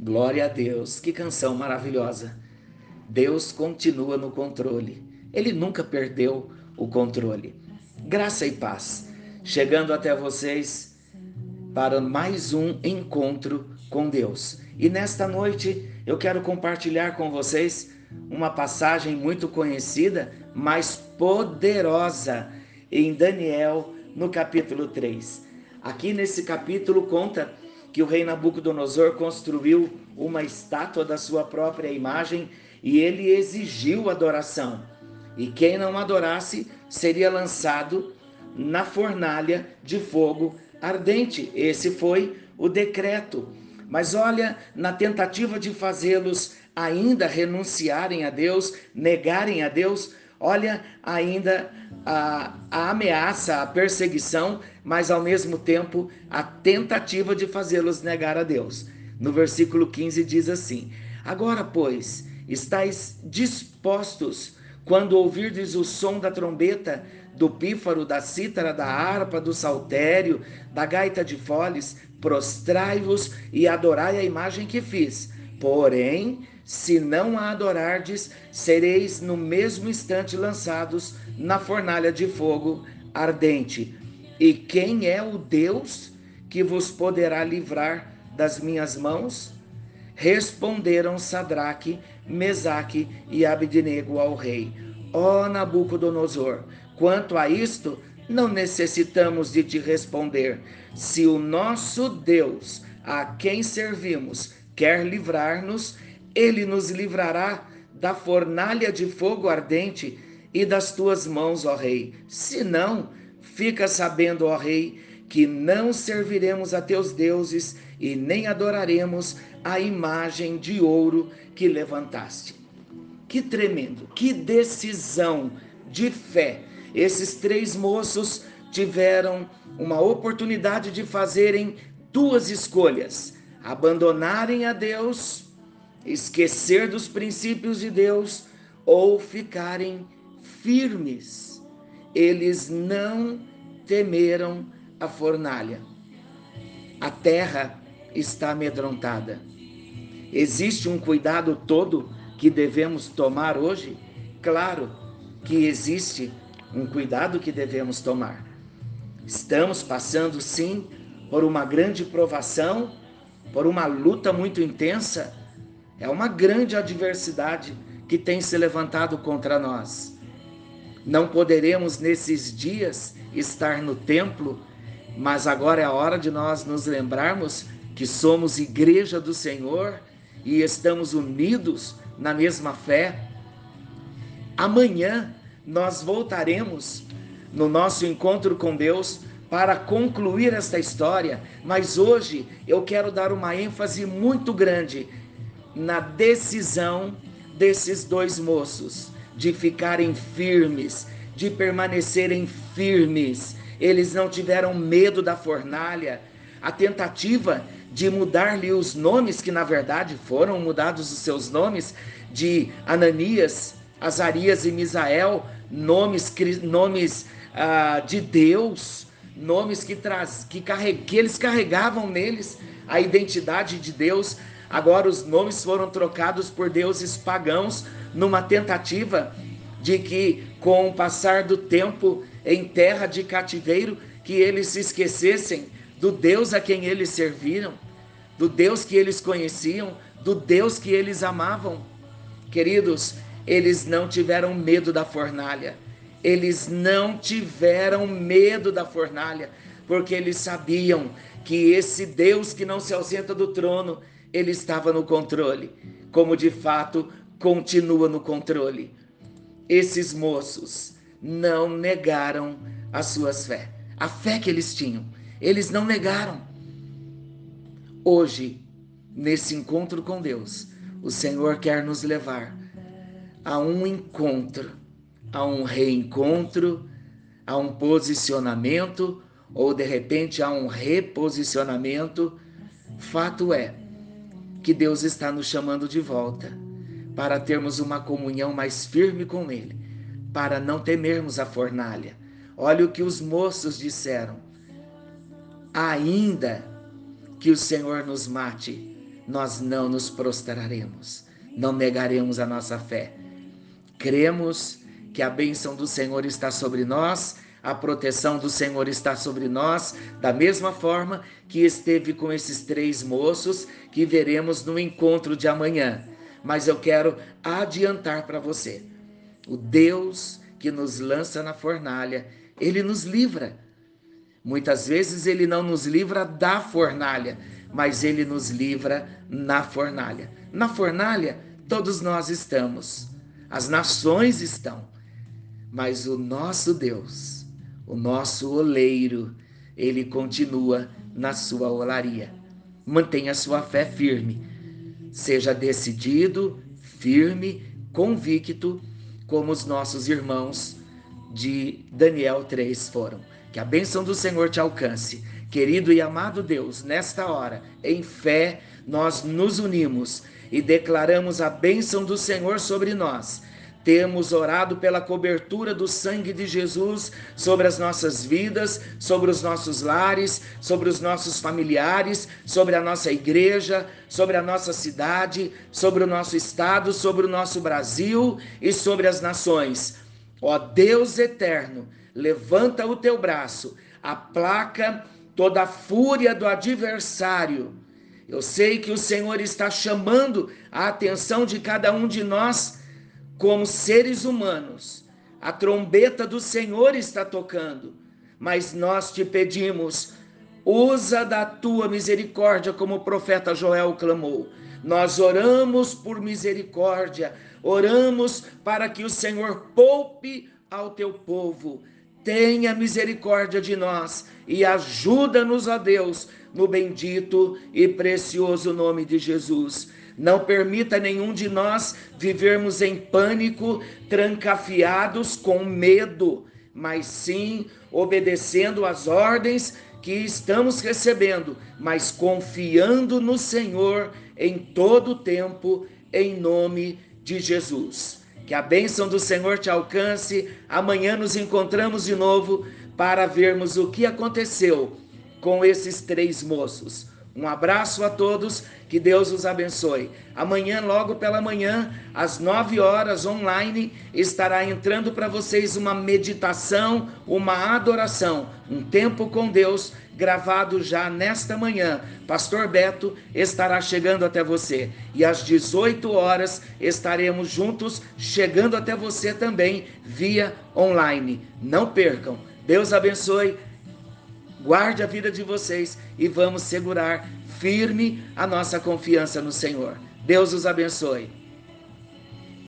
Glória a Deus, que canção maravilhosa. Deus continua no controle. Ele nunca perdeu o controle. Graça e paz. Chegando até vocês para mais um encontro com Deus. E nesta noite eu quero compartilhar com vocês uma passagem muito conhecida, mas poderosa em Daniel, no capítulo 3. Aqui nesse capítulo conta que o rei Nabucodonosor construiu uma estátua da sua própria imagem e ele exigiu adoração. E quem não adorasse seria lançado na fornalha de fogo ardente. Esse foi o decreto. Mas olha, na tentativa de fazê-los ainda renunciarem a Deus, negarem a Deus, olha ainda a, a, ameaça, a perseguição, mas ao mesmo tempo a tentativa de fazê-los negar a Deus. No versículo 15 diz assim: Agora, pois, estáis dispostos quando ouvirdes o som da trombeta, do pífaro, da cítara, da harpa, do saltério, da gaita de foles, prostrai-vos e adorai a imagem que fiz. Porém, se não a adorardes, sereis no mesmo instante lançados na fornalha de fogo ardente. E quem é o Deus que vos poderá livrar das minhas mãos? Responderam Sadraque, Mesaque e Abednego ao rei: Ó Nabucodonosor, quanto a isto, não necessitamos de te responder. Se o nosso Deus, a quem servimos, quer livrar-nos, ele nos livrará da fornalha de fogo ardente e das tuas mãos, ó rei. Se não, fica sabendo, ó rei, que não serviremos a teus deuses e nem adoraremos a imagem de ouro que levantaste. Que tremendo, que decisão de fé. Esses três moços tiveram uma oportunidade de fazerem duas escolhas: abandonarem a Deus, esquecer dos princípios de Deus ou ficarem firmes. Eles não temeram a fornalha. A terra está amedrontada. Existe um cuidado todo que devemos tomar hoje? Claro que existe um cuidado que devemos tomar. Estamos passando, sim, por uma grande provação, por uma luta muito intensa. É uma grande adversidade que tem se levantado contra nós. Não poderemos nesses dias estar no templo, mas agora é a hora de nós nos lembrarmos que somos igreja do Senhor e estamos unidos na mesma fé. Amanhã nós voltaremos no nosso encontro com Deus para concluir esta história, mas hoje eu quero dar uma ênfase muito grande na decisão desses dois moços de ficarem firmes, de permanecerem firmes. Eles não tiveram medo da fornalha. A tentativa de mudar-lhe os nomes, que na verdade foram mudados os seus nomes, de Ananias, Azarias e Misael, nomes, nomes ah, de Deus, nomes que, traz, que, carreg, que eles carregavam neles a identidade de Deus. Agora os nomes foram trocados por deuses pagãos numa tentativa de que, com o passar do tempo em terra de cativeiro, que eles se esquecessem do Deus a quem eles serviram, do Deus que eles conheciam, do Deus que eles amavam. Queridos, eles não tiveram medo da fornalha. Eles não tiveram medo da fornalha, porque eles sabiam que esse Deus que não se ausenta do trono, ele estava no controle, como de fato continua no controle. Esses moços não negaram as suas fé, a fé que eles tinham. Eles não negaram. Hoje, nesse encontro com Deus, o Senhor quer nos levar a um encontro, a um reencontro, a um posicionamento ou de repente a um reposicionamento. Fato é que Deus está nos chamando de volta para termos uma comunhão mais firme com Ele, para não temermos a fornalha. Olha o que os moços disseram. Ainda que o Senhor nos mate, nós não nos prostraremos, não negaremos a nossa fé. Cremos que a bênção do Senhor está sobre nós, a proteção do Senhor está sobre nós, da mesma forma que esteve com esses três moços que veremos no encontro de amanhã. Mas eu quero adiantar para você: o Deus que nos lança na fornalha, ele nos livra. Muitas vezes ele não nos livra da fornalha, mas ele nos livra na fornalha. Na fornalha, todos nós estamos, as nações estão, mas o nosso Deus, o nosso oleiro, ele continua na sua olaria. Mantenha sua fé firme, seja decidido, firme, convicto como os nossos irmãos de Daniel 3 foram. Que a bênção do Senhor te alcance. Querido e amado Deus, nesta hora, em fé, nós nos unimos e declaramos a bênção do Senhor sobre nós temos orado pela cobertura do sangue de Jesus sobre as nossas vidas, sobre os nossos lares, sobre os nossos familiares, sobre a nossa igreja, sobre a nossa cidade, sobre o nosso estado, sobre o nosso Brasil e sobre as nações. Ó Deus eterno, levanta o teu braço, aplaca toda a fúria do adversário. Eu sei que o Senhor está chamando a atenção de cada um de nós como seres humanos, a trombeta do Senhor está tocando, mas nós te pedimos, usa da tua misericórdia, como o profeta Joel clamou. Nós oramos por misericórdia, oramos para que o Senhor poupe ao teu povo. Tenha misericórdia de nós e ajuda-nos, ó Deus, no bendito e precioso nome de Jesus. Não permita nenhum de nós vivermos em pânico, trancafiados com medo, mas sim obedecendo às ordens que estamos recebendo, mas confiando no Senhor em todo o tempo, em nome de Jesus. Que a bênção do Senhor te alcance. Amanhã nos encontramos de novo para vermos o que aconteceu com esses três moços. Um abraço a todos, que Deus os abençoe. Amanhã, logo pela manhã, às 9 horas, online, estará entrando para vocês uma meditação, uma adoração, um tempo com Deus, gravado já nesta manhã. Pastor Beto estará chegando até você. E às 18 horas estaremos juntos, chegando até você também, via online. Não percam. Deus abençoe guarde a vida de vocês e vamos segurar firme a nossa confiança no Senhor. Deus os abençoe.